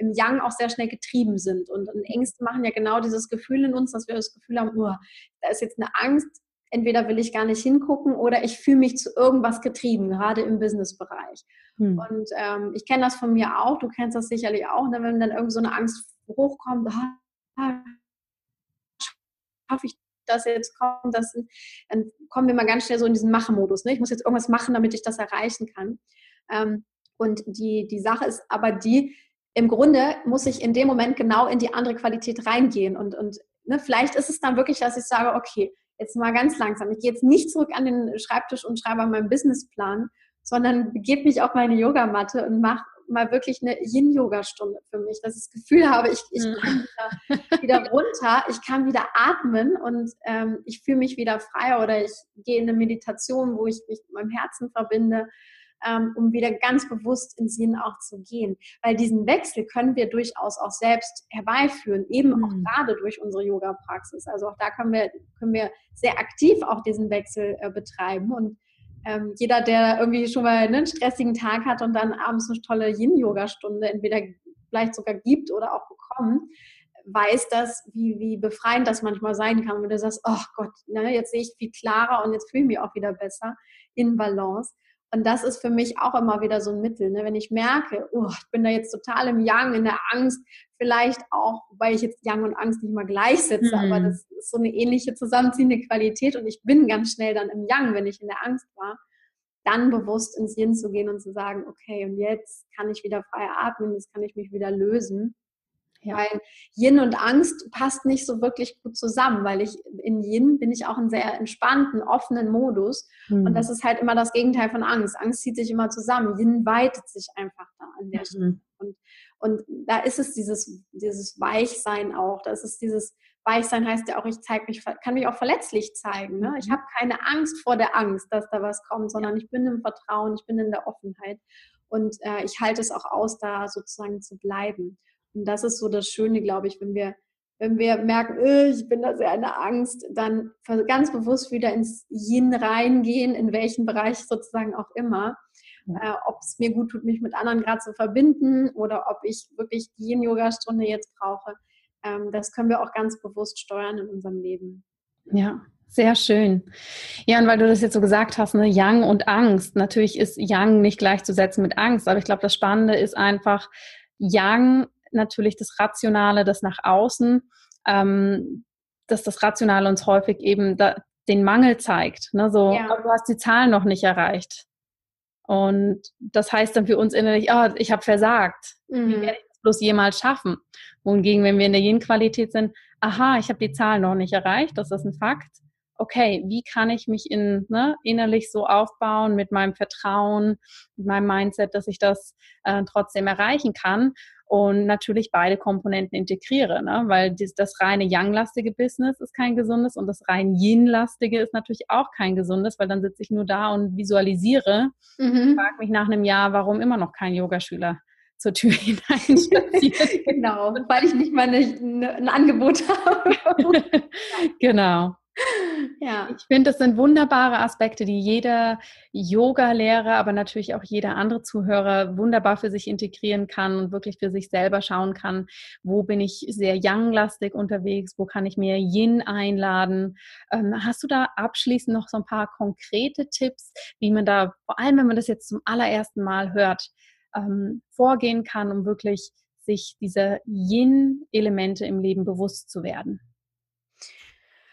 im Yang auch sehr schnell getrieben sind. Und, und Ängste machen ja genau dieses Gefühl in uns, dass wir das Gefühl haben, oh, da ist jetzt eine Angst, entweder will ich gar nicht hingucken oder ich fühle mich zu irgendwas getrieben, gerade im Businessbereich. Hm. Und ähm, ich kenne das von mir auch, du kennst das sicherlich auch, ne, wenn dann irgendwie so eine Angst hochkommt, ah, schaffe ich das jetzt kommt, das, dann kommen wir mal ganz schnell so in diesen Machmodus. Ne? Ich muss jetzt irgendwas machen, damit ich das erreichen kann. Ähm, und die, die Sache ist aber die, im Grunde muss ich in dem Moment genau in die andere Qualität reingehen. Und, und ne, vielleicht ist es dann wirklich, dass ich sage, okay, jetzt mal ganz langsam. Ich gehe jetzt nicht zurück an den Schreibtisch und schreibe an meinem Businessplan, sondern begebe mich auf meine Yogamatte und mache mal wirklich eine Yin-Yoga-Stunde für mich, dass ich das Gefühl habe, ich, ich komme wieder, wieder, [LAUGHS] runter, ich kann wieder atmen und ähm, ich fühle mich wieder frei oder ich gehe in eine Meditation, wo ich mich mit meinem Herzen verbinde, ähm, um wieder ganz bewusst ins Yin auch zu gehen. Weil diesen Wechsel können wir durchaus auch selbst herbeiführen, eben mhm. auch gerade durch unsere Yoga-Praxis. Also auch da können wir, können wir sehr aktiv auch diesen Wechsel äh, betreiben und ähm, jeder, der irgendwie schon mal einen stressigen Tag hat und dann abends eine tolle Yin-Yoga-Stunde entweder vielleicht sogar gibt oder auch bekommt, weiß das, wie, wie befreiend das manchmal sein kann. Wenn du sagst, oh Gott, ne, jetzt sehe ich viel klarer und jetzt fühle ich mich auch wieder besser in Balance. Und das ist für mich auch immer wieder so ein Mittel. Ne? Wenn ich merke, oh, ich bin da jetzt total im Yang, in der Angst, vielleicht auch, weil ich jetzt Yang und Angst nicht mal gleichsetze, mhm. aber das ist so eine ähnliche zusammenziehende Qualität und ich bin ganz schnell dann im Yang, wenn ich in der Angst war, dann bewusst ins Yin zu gehen und zu sagen, okay, und jetzt kann ich wieder frei atmen, jetzt kann ich mich wieder lösen. Ja. Weil Yin und Angst passt nicht so wirklich gut zusammen, weil ich in Yin bin ich auch in sehr entspannten, offenen Modus. Mhm. Und das ist halt immer das Gegenteil von Angst. Angst zieht sich immer zusammen. Yin weitet sich einfach da an der mhm. Stelle. Und, und da ist es dieses, dieses Weichsein auch. Das ist dieses Weichsein heißt ja auch, ich zeige mich, kann mich auch verletzlich zeigen. Ne? Ich mhm. habe keine Angst vor der Angst, dass da was kommt, sondern ich bin im Vertrauen, ich bin in der Offenheit. Und äh, ich halte es auch aus, da sozusagen zu bleiben. Und das ist so das Schöne, glaube ich, wenn wir, wenn wir merken, äh, ich bin da sehr in der Angst, dann ganz bewusst wieder ins Yin reingehen, in welchem Bereich sozusagen auch immer. Äh, ob es mir gut tut, mich mit anderen gerade zu verbinden oder ob ich wirklich die Yin-Yoga-Stunde jetzt brauche. Ähm, das können wir auch ganz bewusst steuern in unserem Leben. Ja, sehr schön. Ja, und weil du das jetzt so gesagt hast, ne, Yang und Angst. Natürlich ist Yang nicht gleichzusetzen mit Angst, aber ich glaube, das Spannende ist einfach, Yang natürlich das Rationale, das nach außen, ähm, dass das Rationale uns häufig eben da, den Mangel zeigt. Ne? So, ja. du hast die Zahlen noch nicht erreicht. Und das heißt dann für uns innerlich, oh, ich habe versagt. Mhm. Wie werde ich das bloß jemals schaffen? Wohingegen, wenn wir in der Yin-Qualität sind, aha, ich habe die Zahlen noch nicht erreicht, das ist ein Fakt. Okay, wie kann ich mich in, ne, innerlich so aufbauen mit meinem Vertrauen, mit meinem Mindset, dass ich das äh, trotzdem erreichen kann? Und natürlich beide Komponenten integriere, ne? weil das, das reine Yang-lastige Business ist kein gesundes und das rein Yin-lastige ist natürlich auch kein gesundes, weil dann sitze ich nur da und visualisiere mhm. frage mich nach einem Jahr, warum immer noch kein Yogaschüler zur Tür [LAUGHS] hinein [LAUGHS] genau, weil ich nicht mal eine, ein Angebot habe. [LAUGHS] genau. [LAUGHS] Ja. Ich finde, das sind wunderbare Aspekte, die jeder Yoga-Lehrer, aber natürlich auch jeder andere Zuhörer wunderbar für sich integrieren kann und wirklich für sich selber schauen kann, wo bin ich sehr Yang-lastig unterwegs, wo kann ich mehr Yin einladen. Ähm, hast du da abschließend noch so ein paar konkrete Tipps, wie man da, vor allem wenn man das jetzt zum allerersten Mal hört, ähm, vorgehen kann, um wirklich sich dieser Yin-Elemente im Leben bewusst zu werden?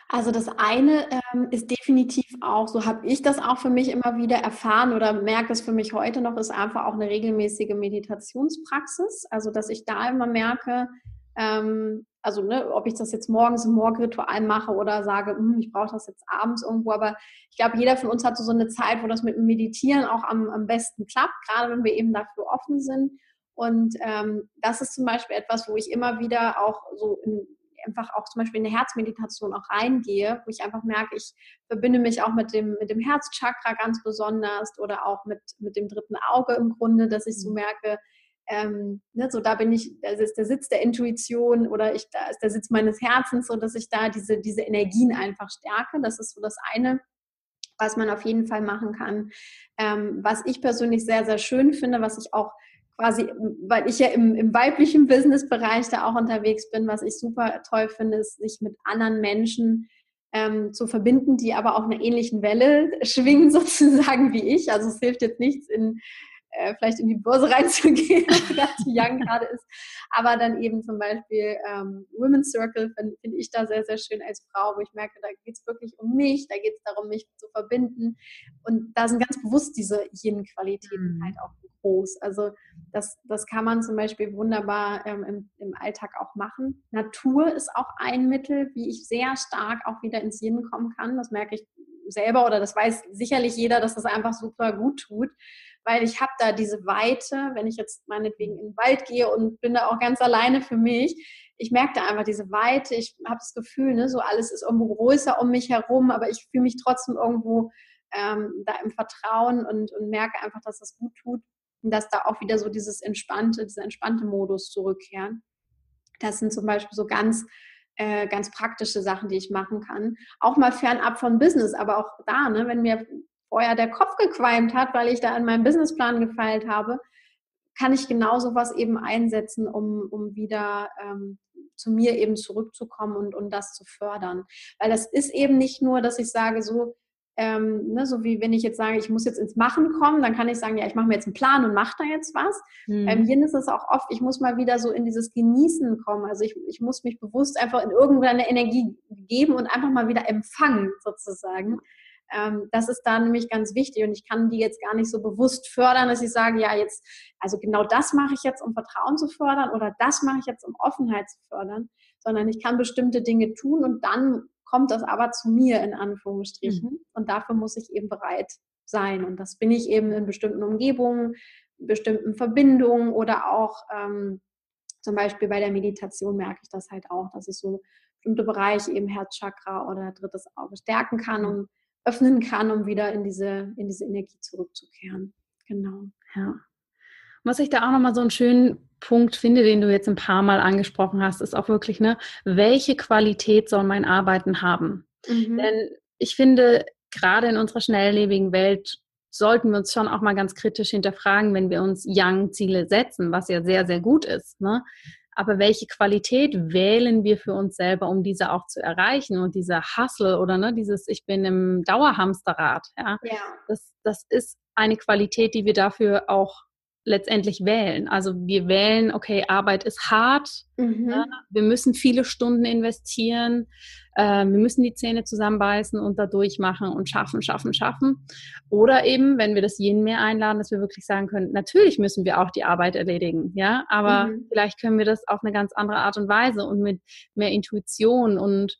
Also das eine ähm, ist definitiv auch, so habe ich das auch für mich immer wieder erfahren oder merke es für mich heute noch, ist einfach auch eine regelmäßige Meditationspraxis. Also dass ich da immer merke, ähm, also ne, ob ich das jetzt morgens im Morgenritual mache oder sage, hm, ich brauche das jetzt abends irgendwo, aber ich glaube, jeder von uns hat so eine Zeit, wo das mit dem Meditieren auch am, am besten klappt, gerade wenn wir eben dafür offen sind. Und ähm, das ist zum Beispiel etwas, wo ich immer wieder auch so in, einfach auch zum Beispiel in eine Herzmeditation auch reingehe, wo ich einfach merke, ich verbinde mich auch mit dem, mit dem Herzchakra ganz besonders oder auch mit, mit dem dritten Auge im Grunde, dass ich so mhm. merke, ähm, ne, so da bin ich, das ist der Sitz der Intuition oder ich, da ist der Sitz meines Herzens, so dass ich da diese, diese Energien einfach stärke. Das ist so das eine, was man auf jeden Fall machen kann. Ähm, was ich persönlich sehr, sehr schön finde, was ich auch quasi, weil ich ja im, im weiblichen Business-Bereich da auch unterwegs bin, was ich super toll finde, ist, sich mit anderen Menschen ähm, zu verbinden, die aber auf einer ähnlichen Welle [LAUGHS] schwingen [LAUGHS] sozusagen wie ich. Also es hilft jetzt nichts, in äh, vielleicht in die Börse [LAUGHS] reinzugehen, [LAUGHS] die Young gerade ist. Aber dann eben zum Beispiel ähm, Women's Circle finde find ich da sehr, sehr schön als Frau, wo ich merke, da geht es wirklich um mich, da geht es darum, mich zu verbinden. Und da sind ganz bewusst diese Yin-Qualitäten mhm. halt auch groß. Also das, das kann man zum Beispiel wunderbar ähm, im, im Alltag auch machen. Natur ist auch ein Mittel, wie ich sehr stark auch wieder ins Yin kommen kann. Das merke ich selber oder das weiß sicherlich jeder, dass das einfach super gut tut weil ich habe da diese Weite, wenn ich jetzt meinetwegen in den Wald gehe und bin da auch ganz alleine für mich, ich merke da einfach diese Weite, ich habe das Gefühl, ne, so alles ist irgendwo größer um mich herum, aber ich fühle mich trotzdem irgendwo ähm, da im Vertrauen und, und merke einfach, dass das gut tut und dass da auch wieder so dieses entspannte, dieser entspannte Modus zurückkehren. Das sind zum Beispiel so ganz äh, ganz praktische Sachen, die ich machen kann. Auch mal fernab von Business, aber auch da, ne, wenn mir vorher der Kopf gequalmt hat, weil ich da an meinem Businessplan gefeilt habe, kann ich genau sowas eben einsetzen, um, um wieder ähm, zu mir eben zurückzukommen und, und das zu fördern. Weil das ist eben nicht nur, dass ich sage, so, ähm, ne, so wie wenn ich jetzt sage, ich muss jetzt ins Machen kommen, dann kann ich sagen, ja, ich mache mir jetzt einen Plan und mache da jetzt was. Mhm. Beim Yin ist es auch oft, ich muss mal wieder so in dieses Genießen kommen. Also ich, ich muss mich bewusst einfach in irgendeine Energie geben und einfach mal wieder empfangen, sozusagen. Ähm, das ist da nämlich ganz wichtig und ich kann die jetzt gar nicht so bewusst fördern, dass ich sage, ja, jetzt, also genau das mache ich jetzt, um Vertrauen zu fördern oder das mache ich jetzt, um Offenheit zu fördern, sondern ich kann bestimmte Dinge tun und dann kommt das aber zu mir in Anführungsstrichen mhm. und dafür muss ich eben bereit sein und das bin ich eben in bestimmten Umgebungen, bestimmten Verbindungen oder auch ähm, zum Beispiel bei der Meditation merke ich das halt auch, dass ich so bestimmte Bereiche eben Herzchakra oder drittes Auge stärken kann, mhm. um öffnen kann, um wieder in diese, in diese Energie zurückzukehren. Genau. Ja. Was ich da auch nochmal so einen schönen Punkt finde, den du jetzt ein paar Mal angesprochen hast, ist auch wirklich, ne, welche Qualität soll mein Arbeiten haben? Mhm. Denn ich finde, gerade in unserer schnelllebigen Welt sollten wir uns schon auch mal ganz kritisch hinterfragen, wenn wir uns Young-Ziele setzen, was ja sehr, sehr gut ist. Ne? Aber welche Qualität wählen wir für uns selber, um diese auch zu erreichen? Und dieser Hustle oder ne, dieses Ich bin im Dauerhamsterrad, ja, ja. Das, das ist eine Qualität, die wir dafür auch letztendlich wählen. Also wir wählen, okay, Arbeit ist hart, mhm. ja, wir müssen viele Stunden investieren, äh, wir müssen die Zähne zusammenbeißen und da durchmachen und schaffen, schaffen, schaffen. Oder eben, wenn wir das Yin mehr einladen, dass wir wirklich sagen können, natürlich müssen wir auch die Arbeit erledigen, ja, aber mhm. vielleicht können wir das auf eine ganz andere Art und Weise und mit mehr Intuition und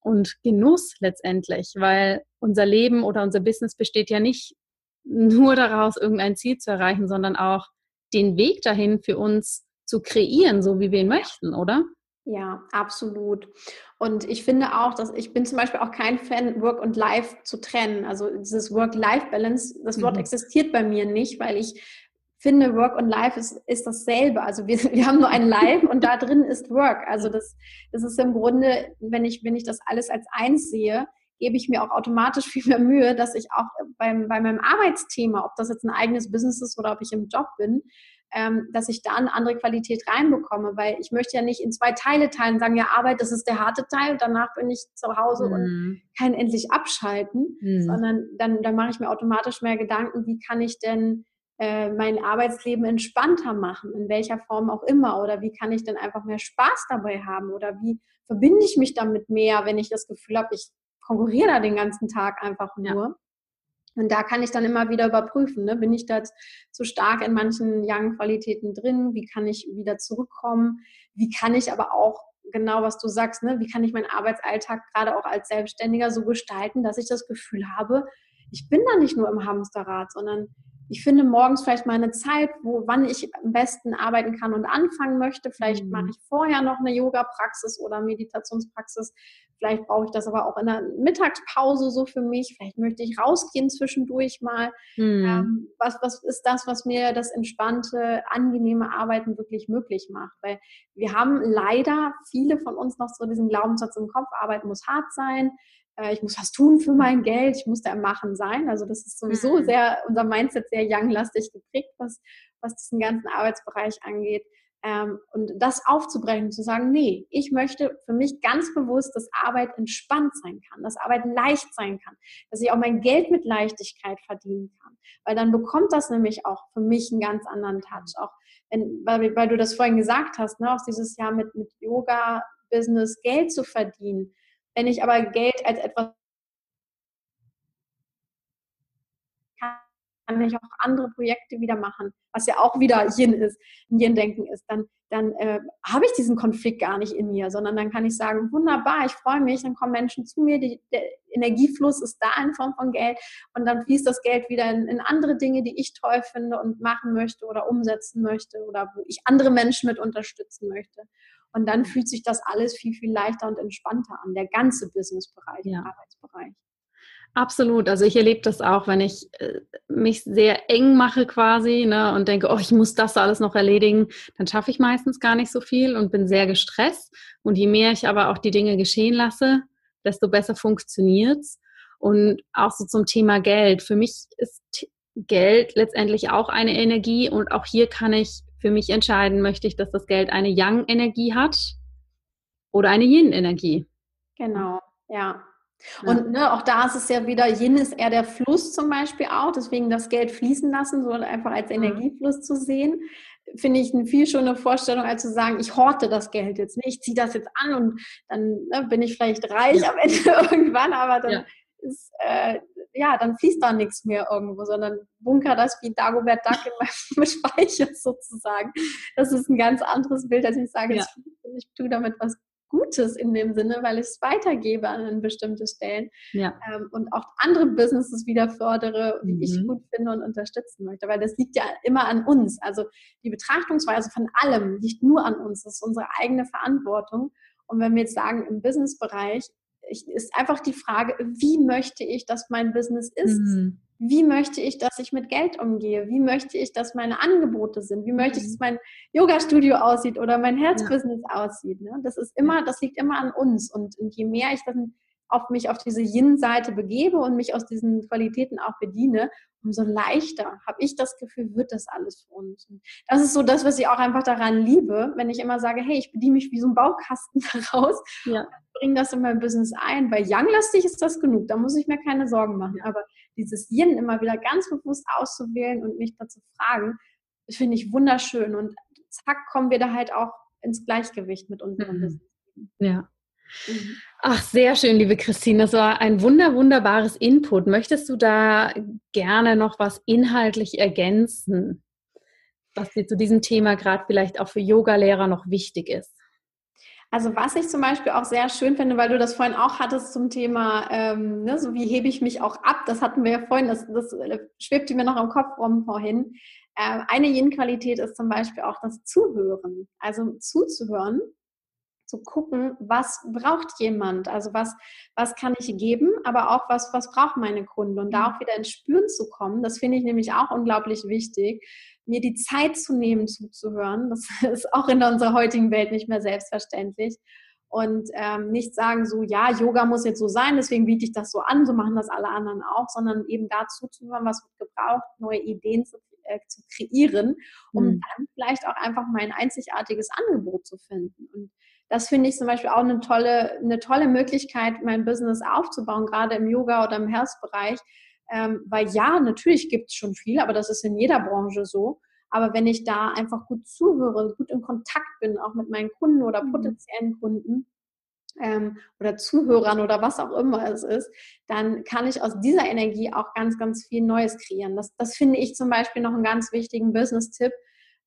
und Genuss letztendlich, weil unser Leben oder unser Business besteht ja nicht nur daraus, irgendein Ziel zu erreichen, sondern auch den Weg dahin für uns zu kreieren, so wie wir ihn möchten, oder? Ja, absolut. Und ich finde auch, dass ich bin zum Beispiel auch kein Fan, Work und Life zu trennen. Also dieses Work-Life-Balance, das Wort mhm. existiert bei mir nicht, weil ich finde, Work und Life ist, ist dasselbe. Also wir, [LAUGHS] wir haben nur ein Life und da drin ist Work. Also das, das ist im Grunde, wenn ich, wenn ich das alles als eins sehe, gebe ich mir auch automatisch [LAUGHS] viel mehr Mühe, dass ich auch beim, bei meinem Arbeitsthema, ob das jetzt ein eigenes Business ist oder ob ich im Job bin, ähm, dass ich da eine andere Qualität reinbekomme, weil ich möchte ja nicht in zwei Teile teilen und sagen, ja, Arbeit, das ist der harte Teil, danach bin ich zu Hause mhm. und kann endlich abschalten, mhm. sondern dann, dann mache ich mir automatisch mehr Gedanken, wie kann ich denn äh, mein Arbeitsleben entspannter machen, in welcher Form auch immer, oder wie kann ich denn einfach mehr Spaß dabei haben, oder wie verbinde ich mich damit mehr, wenn ich das Gefühl habe, ich konkurriere da den ganzen Tag einfach nur. Ja. Und da kann ich dann immer wieder überprüfen, ne? bin ich da zu stark in manchen Young-Qualitäten drin, wie kann ich wieder zurückkommen, wie kann ich aber auch genau, was du sagst, ne? wie kann ich meinen Arbeitsalltag gerade auch als Selbstständiger so gestalten, dass ich das Gefühl habe, ich bin da nicht nur im Hamsterrad, sondern ich finde morgens vielleicht mal eine Zeit, wo wann ich am besten arbeiten kann und anfangen möchte. Vielleicht mhm. mache ich vorher noch eine Yoga-Praxis oder Meditationspraxis. Vielleicht brauche ich das aber auch in der Mittagspause so für mich. Vielleicht möchte ich rausgehen zwischendurch mal. Mhm. Ähm, was, was ist das, was mir das entspannte, angenehme Arbeiten wirklich möglich macht? Weil wir haben leider viele von uns noch so diesen Glaubenssatz im Kopf, Arbeit muss hart sein äh, ich muss was tun für mein Geld, ich muss da im Machen sein. Also das ist sowieso mhm. sehr, unser Mindset sehr young-lastig geprägt, was, was diesen ganzen Arbeitsbereich angeht. Ähm, und das aufzubrechen, zu sagen, nee, ich möchte für mich ganz bewusst, dass Arbeit entspannt sein kann, dass Arbeit leicht sein kann, dass ich auch mein Geld mit Leichtigkeit verdienen kann. Weil dann bekommt das nämlich auch für mich einen ganz anderen Touch. Auch wenn, weil, weil du das vorhin gesagt hast, ne, auch dieses Jahr mit, mit Yoga-Business Geld zu verdienen. Wenn ich aber Geld als etwas kann ich auch andere Projekte wieder machen, was ja auch wieder Yin ist, Yin-Denken ist, dann, dann äh, habe ich diesen Konflikt gar nicht in mir, sondern dann kann ich sagen, wunderbar, ich freue mich, dann kommen Menschen zu mir, die, der Energiefluss ist da in Form von Geld und dann fließt das Geld wieder in, in andere Dinge, die ich toll finde und machen möchte oder umsetzen möchte oder wo ich andere Menschen mit unterstützen möchte. Und dann fühlt sich das alles viel, viel leichter und entspannter an, der ganze Businessbereich, ja. der Arbeitsbereich. Absolut. Also ich erlebe das auch, wenn ich äh, mich sehr eng mache quasi ne, und denke, oh, ich muss das alles noch erledigen, dann schaffe ich meistens gar nicht so viel und bin sehr gestresst. Und je mehr ich aber auch die Dinge geschehen lasse, desto besser funktioniert es. Und auch so zum Thema Geld. Für mich ist Geld letztendlich auch eine Energie und auch hier kann ich für mich entscheiden, möchte ich, dass das Geld eine Yang-Energie hat oder eine Yin-Energie. Genau, ja. Und ne, auch da ist es ja wieder, Yin ist eher der Fluss zum Beispiel auch, deswegen das Geld fließen lassen, so einfach als mhm. Energiefluss zu sehen, finde ich eine viel schöne Vorstellung, als zu sagen, ich horte das Geld jetzt nicht, ich ziehe das jetzt an und dann ne, bin ich vielleicht reich ja. am Ende [LAUGHS] irgendwann, aber dann ja. ist, äh, ja, dann fließt da nichts mehr irgendwo, sondern bunker das wie Dagobert Duck in meinem [LAUGHS] Speicher sozusagen. Das ist ein ganz anderes Bild, als ich sage, ja. ich tue damit was Gutes in dem Sinne, weil ich es weitergebe an bestimmte Stellen ja. ähm, und auch andere Businesses wieder fördere, die mhm. ich gut finde und unterstützen möchte. Weil das liegt ja immer an uns. Also die Betrachtungsweise von allem liegt nur an uns. Das ist unsere eigene Verantwortung. Und wenn wir jetzt sagen, im Businessbereich ist einfach die Frage, wie möchte ich, dass mein Business ist? Mhm wie möchte ich, dass ich mit Geld umgehe? Wie möchte ich, dass meine Angebote sind? Wie möchte ich, dass mhm. mein Yoga-Studio aussieht oder mein Herzbusiness ja. aussieht? Ne? Das ist immer, das liegt immer an uns. Und, und je mehr ich dann auf mich auf diese Yin-Seite begebe und mich aus diesen Qualitäten auch bediene, umso leichter habe ich das Gefühl, wird das alles für uns. Und das ist so das, was ich auch einfach daran liebe, wenn ich immer sage, hey, ich bediene mich wie so ein Baukasten [LAUGHS] daraus, ja. bringe das in mein Business ein, weil Young-lastig ist das genug, da muss ich mir keine Sorgen machen. Aber dieses Yin immer wieder ganz bewusst auszuwählen und mich dazu fragen, finde ich wunderschön. Und zack, kommen wir da halt auch ins Gleichgewicht mit unserem mhm. Business. Ja. Mhm. Ach, sehr schön, liebe Christine. Das war ein wunder, wunderbares Input. Möchtest du da gerne noch was inhaltlich ergänzen, was dir zu diesem Thema gerade vielleicht auch für Yogalehrer noch wichtig ist? Also was ich zum Beispiel auch sehr schön finde, weil du das vorhin auch hattest zum Thema, ähm, ne, so wie hebe ich mich auch ab, das hatten wir ja vorhin, das, das äh, schwebte mir noch im Kopf rum vorhin. Ähm, eine Yin-Qualität ist zum Beispiel auch das Zuhören. Also zuzuhören zu gucken, was braucht jemand, also was, was kann ich geben, aber auch was, was braucht meine Kunden und da mhm. auch wieder ins Spüren zu kommen, das finde ich nämlich auch unglaublich wichtig, mir die Zeit zu nehmen, zuzuhören, das [LAUGHS] ist auch in unserer heutigen Welt nicht mehr selbstverständlich und ähm, nicht sagen so, ja, Yoga muss jetzt so sein, deswegen biete ich das so an, so machen das alle anderen auch, sondern eben dazu zu hören, was wird gebraucht, neue Ideen zu, äh, zu kreieren, um mhm. dann vielleicht auch einfach mein einzigartiges Angebot zu finden. Und das finde ich zum Beispiel auch eine tolle, eine tolle Möglichkeit, mein Business aufzubauen, gerade im Yoga oder im Health-Bereich. Ähm, weil ja, natürlich gibt es schon viel, aber das ist in jeder Branche so. Aber wenn ich da einfach gut zuhöre, gut in Kontakt bin, auch mit meinen Kunden oder mhm. potenziellen Kunden ähm, oder Zuhörern oder was auch immer es ist, dann kann ich aus dieser Energie auch ganz, ganz viel Neues kreieren. Das, das finde ich zum Beispiel noch einen ganz wichtigen Business-Tipp,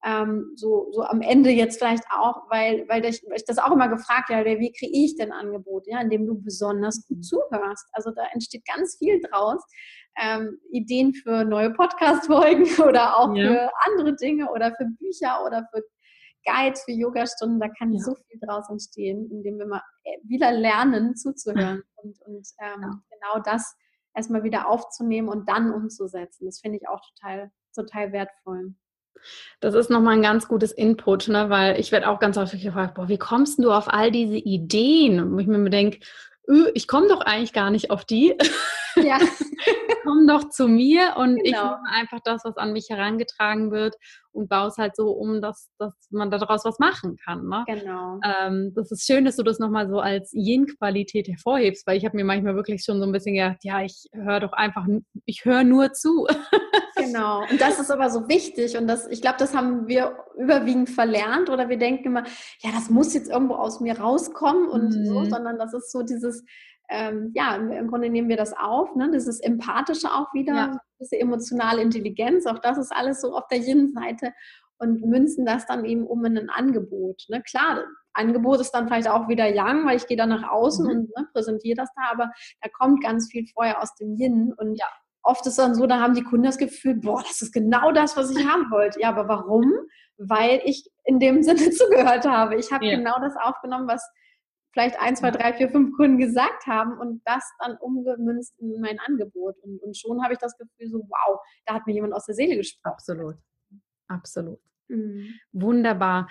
ähm, so, so am Ende jetzt vielleicht auch, weil, weil ich, ich das auch immer gefragt habe, wie kriege ich denn Angebote, ja, indem du besonders gut zuhörst. Also da entsteht ganz viel draus. Ähm, Ideen für neue Podcast-Folgen [LAUGHS] oder auch ja. für andere Dinge oder für Bücher oder für Guides, für Yogastunden, da kann ja. so viel draus entstehen, indem wir mal äh, wieder lernen zuzuhören [LAUGHS] und, und ähm, ja. genau das erstmal wieder aufzunehmen und dann umzusetzen. Das finde ich auch total, total wertvoll. Das ist nochmal ein ganz gutes Input, ne? weil ich werde auch ganz häufig gefragt, boah, wie kommst du auf all diese Ideen? Und ich mir denke, ich komme doch eigentlich gar nicht auf die. Ja. [LAUGHS] Komm doch zu mir und genau. ich nehme einfach das, was an mich herangetragen wird und baue es halt so um, dass, dass man daraus was machen kann. Ne? Genau. Ähm, das ist schön, dass du das nochmal so als Yin-Qualität hervorhebst, weil ich habe mir manchmal wirklich schon so ein bisschen gedacht, ja, ich höre doch einfach, ich höre nur zu. [LAUGHS] Genau. [LAUGHS] Und das ist aber so wichtig und das, ich glaube, das haben wir überwiegend verlernt oder wir denken immer, ja, das muss jetzt irgendwo aus mir rauskommen und mhm. so, sondern das ist so dieses, ähm, ja, im Grunde nehmen wir das auf, ne? dieses Empathische auch wieder, ja. diese emotionale Intelligenz, auch das ist alles so auf der Yin-Seite und münzen das dann eben um in ein Angebot. Ne? Klar, Angebot ist dann vielleicht auch wieder Yang, weil ich gehe dann nach außen mhm. und ne, präsentiere das da, aber da kommt ganz viel vorher aus dem Yin und ja. Oft ist dann so, da haben die Kunden das Gefühl, boah, das ist genau das, was ich haben wollte. Ja, aber warum? Weil ich in dem [LAUGHS] Sinne zugehört habe. Ich habe ja. genau das aufgenommen, was vielleicht ein, zwei, drei, vier, fünf Kunden gesagt haben und das dann umgemünzt in mein Angebot. Und, und schon habe ich das Gefühl so, wow, da hat mir jemand aus der Seele gesprochen. Absolut. Absolut. Mhm. Wunderbar.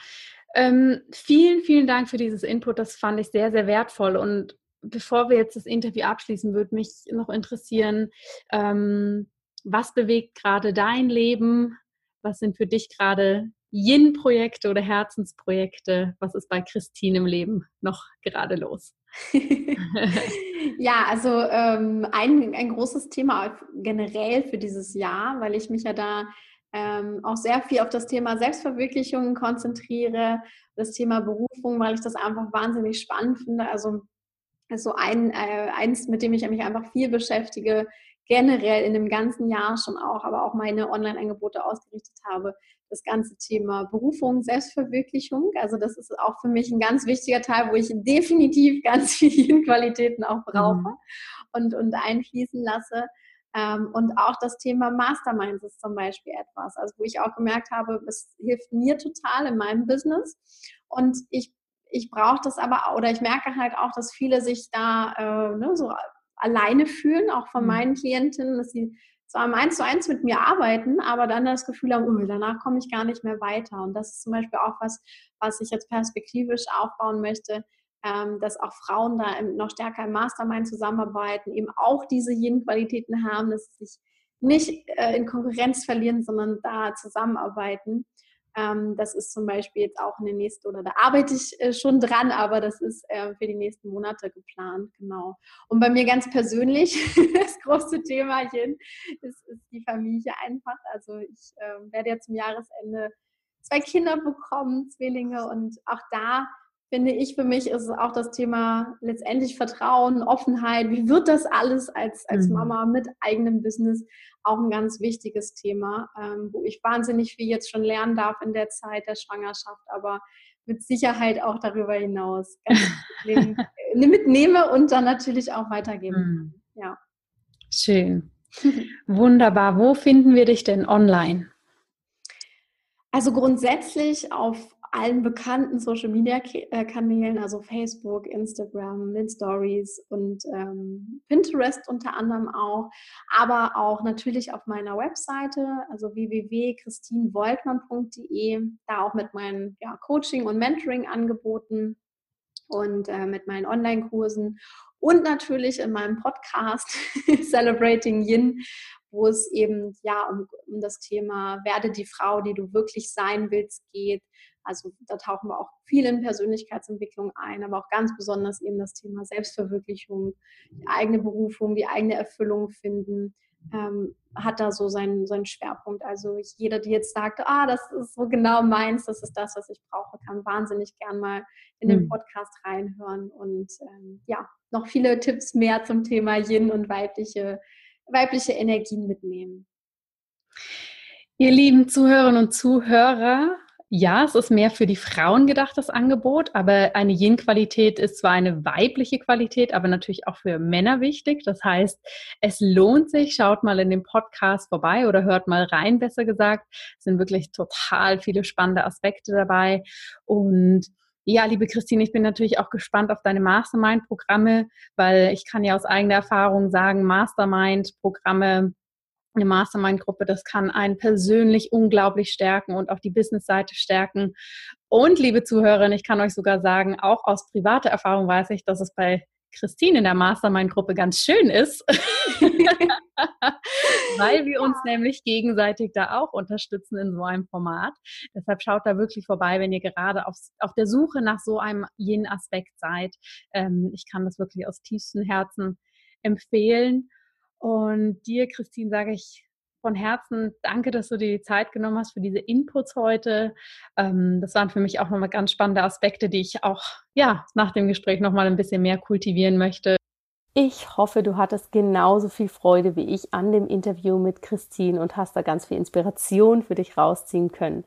Ähm, vielen, vielen Dank für dieses Input. Das fand ich sehr, sehr wertvoll. Und bevor wir jetzt das Interview abschließen, würde mich noch interessieren, ähm, was bewegt gerade dein Leben? Was sind für dich gerade Yin-Projekte oder Herzensprojekte? Was ist bei Christine im Leben noch gerade los? [LAUGHS] ja, also ähm, ein, ein großes Thema generell für dieses Jahr, weil ich mich ja da ähm, auch sehr viel auf das Thema Selbstverwirklichung konzentriere, das Thema Berufung, weil ich das einfach wahnsinnig spannend finde. Also so ein, äh, eins, mit dem ich mich einfach viel beschäftige, generell in dem ganzen Jahr schon auch, aber auch meine Online-Angebote ausgerichtet habe, das ganze Thema Berufung, Selbstverwirklichung. Also das ist auch für mich ein ganz wichtiger Teil, wo ich definitiv [LAUGHS] ganz viele Qualitäten auch brauche mhm. und, und einfließen lasse. Ähm, und auch das Thema Masterminds ist zum Beispiel etwas, also wo ich auch gemerkt habe, es hilft mir total in meinem Business. Und ich, ich brauche das aber, oder ich merke halt auch, dass viele sich da äh, ne, so alleine fühlen, auch von mhm. meinen Klientinnen, dass sie zwar im Eins zu eins mit mir arbeiten, aber dann das Gefühl haben, oh, danach komme ich gar nicht mehr weiter. Und das ist zum Beispiel auch was, was ich jetzt perspektivisch aufbauen möchte, ähm, dass auch Frauen da noch stärker im Mastermind zusammenarbeiten, eben auch diese Yin-Qualitäten haben, dass sie sich nicht äh, in Konkurrenz verlieren, sondern da zusammenarbeiten. Ähm, das ist zum Beispiel jetzt auch in den nächsten, oder da arbeite ich äh, schon dran, aber das ist äh, für die nächsten Monate geplant, genau. Und bei mir ganz persönlich, [LAUGHS] das große Thema ist, ist die Familie einfach. Also ich äh, werde ja zum Jahresende zwei Kinder bekommen, Zwillinge, und auch da finde ich, für mich ist es auch das Thema letztendlich Vertrauen, Offenheit. Wie wird das alles als, als mhm. Mama mit eigenem Business? Auch ein ganz wichtiges Thema, ähm, wo ich wahnsinnig viel jetzt schon lernen darf in der Zeit der Schwangerschaft, aber mit Sicherheit auch darüber hinaus [LAUGHS] mitnehme und dann natürlich auch weitergeben mhm. Ja. Schön. [LAUGHS] Wunderbar. Wo finden wir dich denn online? Also grundsätzlich auf allen bekannten Social Media äh, Kanälen, also Facebook, Instagram, den Stories und ähm, Pinterest unter anderem auch, aber auch natürlich auf meiner Webseite, also www.christinvoltmann.de, da auch mit meinen ja, Coaching- und Mentoring-Angeboten und äh, mit meinen Online-Kursen und natürlich in meinem Podcast [LAUGHS] Celebrating Yin, wo es eben ja um, um das Thema werde die Frau, die du wirklich sein willst, geht. Also da tauchen wir auch viel in Persönlichkeitsentwicklung ein, aber auch ganz besonders eben das Thema Selbstverwirklichung, die eigene Berufung, die eigene Erfüllung finden, ähm, hat da so seinen, seinen Schwerpunkt. Also jeder, die jetzt sagt, ah, das ist so genau meins, das ist das, was ich brauche, kann wahnsinnig gern mal in den hm. Podcast reinhören und ähm, ja, noch viele Tipps mehr zum Thema Yin und weibliche, weibliche Energien mitnehmen. Ihr lieben Zuhörerinnen und Zuhörer, ja, es ist mehr für die Frauen gedacht, das Angebot, aber eine Yin-Qualität ist zwar eine weibliche Qualität, aber natürlich auch für Männer wichtig. Das heißt, es lohnt sich, schaut mal in dem Podcast vorbei oder hört mal rein, besser gesagt. Es sind wirklich total viele spannende Aspekte dabei. Und ja, liebe Christine, ich bin natürlich auch gespannt auf deine Mastermind-Programme, weil ich kann ja aus eigener Erfahrung sagen, Mastermind-Programme eine Mastermind-Gruppe, das kann einen persönlich unglaublich stärken und auch die Business-Seite stärken. Und liebe Zuhörerinnen, ich kann euch sogar sagen, auch aus privater Erfahrung weiß ich, dass es bei Christine in der Mastermind-Gruppe ganz schön ist, [LAUGHS] weil wir uns nämlich gegenseitig da auch unterstützen in so einem Format. Deshalb schaut da wirklich vorbei, wenn ihr gerade auf, auf der Suche nach so einem jenen Aspekt seid. Ähm, ich kann das wirklich aus tiefstem Herzen empfehlen. Und dir, Christine, sage ich von Herzen danke, dass du dir die Zeit genommen hast für diese Inputs heute. Ähm, das waren für mich auch nochmal ganz spannende Aspekte, die ich auch ja, nach dem Gespräch nochmal ein bisschen mehr kultivieren möchte. Ich hoffe, du hattest genauso viel Freude wie ich an dem Interview mit Christine und hast da ganz viel Inspiration für dich rausziehen können.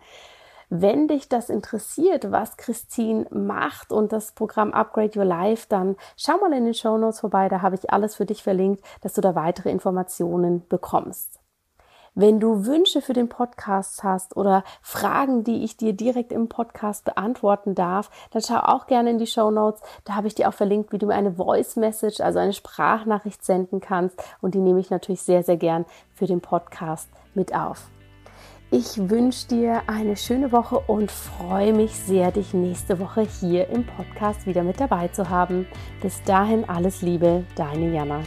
Wenn dich das interessiert, was Christine macht und das Programm Upgrade Your Life, dann schau mal in den Show Notes vorbei, da habe ich alles für dich verlinkt, dass du da weitere Informationen bekommst. Wenn du Wünsche für den Podcast hast oder Fragen, die ich dir direkt im Podcast beantworten darf, dann schau auch gerne in die Show Notes. Da habe ich dir auch verlinkt, wie du mir eine Voice Message, also eine Sprachnachricht senden kannst. Und die nehme ich natürlich sehr, sehr gern für den Podcast mit auf. Ich wünsche dir eine schöne Woche und freue mich sehr, dich nächste Woche hier im Podcast wieder mit dabei zu haben. Bis dahin alles Liebe, deine Jana.